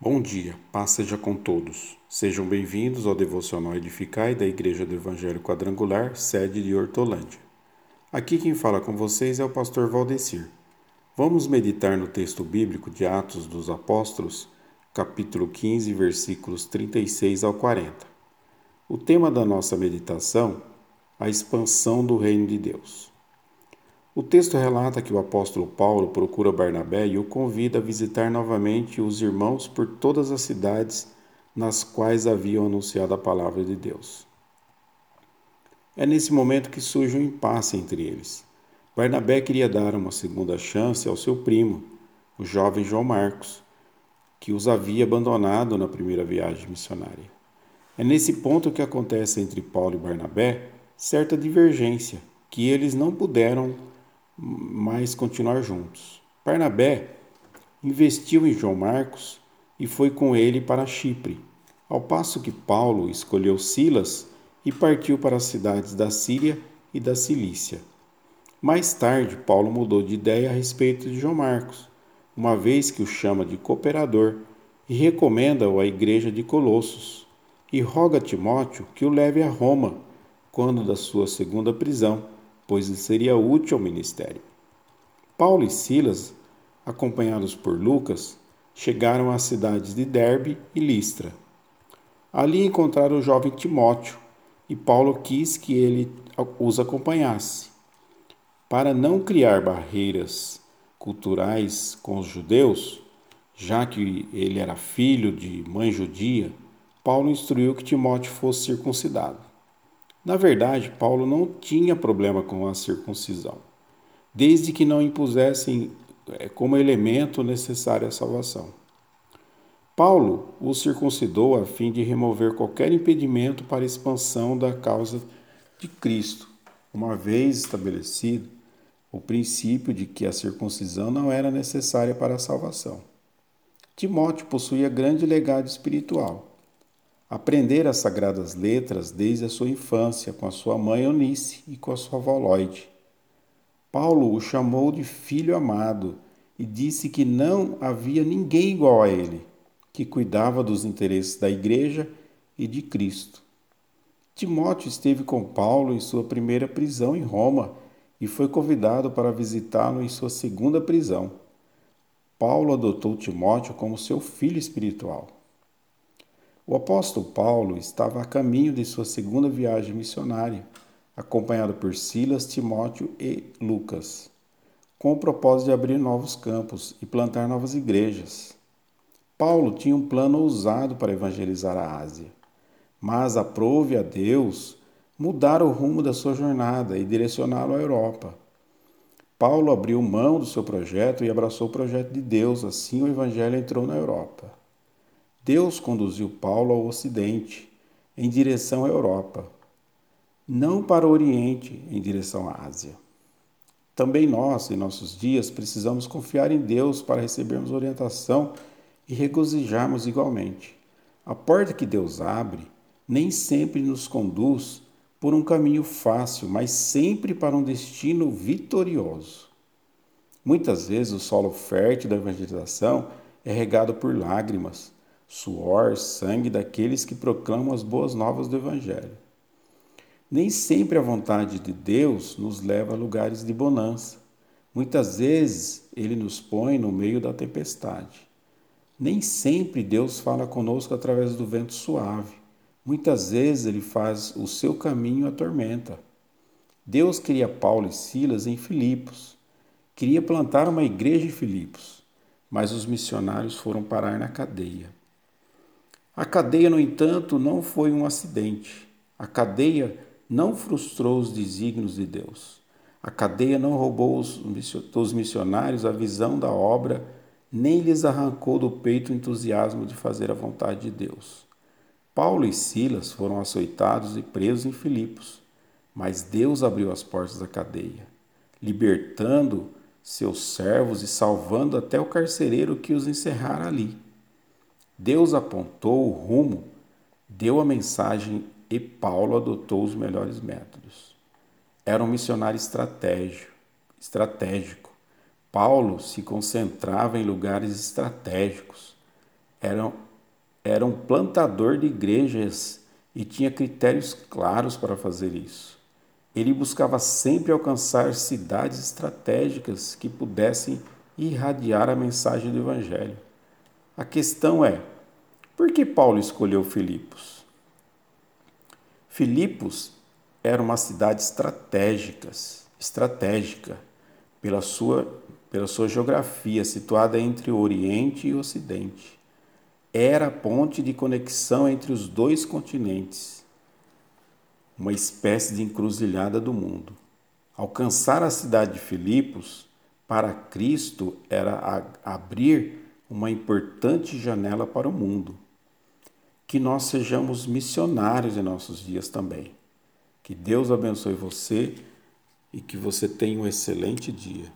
Bom dia, paz seja com todos. Sejam bem-vindos ao Devocional Edificai da Igreja do Evangelho Quadrangular, sede de Hortolândia. Aqui quem fala com vocês é o pastor Valdecir. Vamos meditar no texto bíblico de Atos dos Apóstolos, capítulo 15, versículos 36 ao 40. O tema da nossa meditação, a expansão do reino de Deus. O texto relata que o apóstolo Paulo procura Barnabé e o convida a visitar novamente os irmãos por todas as cidades nas quais haviam anunciado a palavra de Deus. É nesse momento que surge um impasse entre eles. Barnabé queria dar uma segunda chance ao seu primo, o jovem João Marcos, que os havia abandonado na primeira viagem missionária. É nesse ponto que acontece entre Paulo e Barnabé certa divergência, que eles não puderam mas continuar juntos. Barnabé investiu em João Marcos e foi com ele para Chipre, ao passo que Paulo escolheu Silas e partiu para as cidades da Síria e da Cilícia. Mais tarde, Paulo mudou de ideia a respeito de João Marcos, uma vez que o chama de cooperador e recomenda-o à igreja de Colossos, e roga a Timóteo que o leve a Roma quando da sua segunda prisão pois seria útil ao ministério. Paulo e Silas, acompanhados por Lucas, chegaram às cidades de Derbe e Listra. Ali encontraram o jovem Timóteo e Paulo quis que ele os acompanhasse. Para não criar barreiras culturais com os judeus, já que ele era filho de mãe judia, Paulo instruiu que Timóteo fosse circuncidado. Na verdade, Paulo não tinha problema com a circuncisão, desde que não impusessem é, como elemento necessário à salvação. Paulo o circuncidou a fim de remover qualquer impedimento para a expansão da causa de Cristo, uma vez estabelecido o princípio de que a circuncisão não era necessária para a salvação. Timóteo possuía grande legado espiritual aprender as sagradas letras desde a sua infância com a sua mãe Eunice e com a sua avó Lloyd. Paulo o chamou de filho amado e disse que não havia ninguém igual a ele, que cuidava dos interesses da igreja e de Cristo. Timóteo esteve com Paulo em sua primeira prisão em Roma e foi convidado para visitá-lo em sua segunda prisão. Paulo adotou Timóteo como seu filho espiritual. O apóstolo Paulo estava a caminho de sua segunda viagem missionária, acompanhado por Silas, Timóteo e Lucas, com o propósito de abrir novos campos e plantar novas igrejas. Paulo tinha um plano ousado para evangelizar a Ásia, mas aprove a Deus mudar o rumo da sua jornada e direcioná-lo à Europa. Paulo abriu mão do seu projeto e abraçou o projeto de Deus, assim o evangelho entrou na Europa. Deus conduziu Paulo ao Ocidente, em direção à Europa, não para o Oriente, em direção à Ásia. Também nós, em nossos dias, precisamos confiar em Deus para recebermos orientação e regozijarmos igualmente. A porta que Deus abre nem sempre nos conduz por um caminho fácil, mas sempre para um destino vitorioso. Muitas vezes o solo fértil da evangelização é regado por lágrimas, suor, sangue daqueles que proclamam as boas novas do Evangelho. Nem sempre a vontade de Deus nos leva a lugares de bonança. Muitas vezes ele nos põe no meio da tempestade. Nem sempre Deus fala conosco através do vento suave. Muitas vezes ele faz o seu caminho a tormenta. Deus queria Paulo e Silas em Filipos. Queria plantar uma igreja em Filipos, mas os missionários foram parar na cadeia. A cadeia, no entanto, não foi um acidente. A cadeia não frustrou os desígnios de Deus. A cadeia não roubou dos missionários a visão da obra, nem lhes arrancou do peito o entusiasmo de fazer a vontade de Deus. Paulo e Silas foram açoitados e presos em Filipos, mas Deus abriu as portas da cadeia, libertando seus servos e salvando até o carcereiro que os encerrara ali. Deus apontou o rumo, deu a mensagem e Paulo adotou os melhores métodos. Era um missionário estratégico. estratégico. Paulo se concentrava em lugares estratégicos. Era, era um plantador de igrejas e tinha critérios claros para fazer isso. Ele buscava sempre alcançar cidades estratégicas que pudessem irradiar a mensagem do Evangelho. A questão é: por que Paulo escolheu Filipos? Filipos era uma cidade estratégica, estratégica pela sua, pela sua geografia, situada entre o Oriente e o Ocidente. Era a ponte de conexão entre os dois continentes, uma espécie de encruzilhada do mundo. Alcançar a cidade de Filipos para Cristo era abrir uma importante janela para o mundo. Que nós sejamos missionários em nossos dias também. Que Deus abençoe você e que você tenha um excelente dia.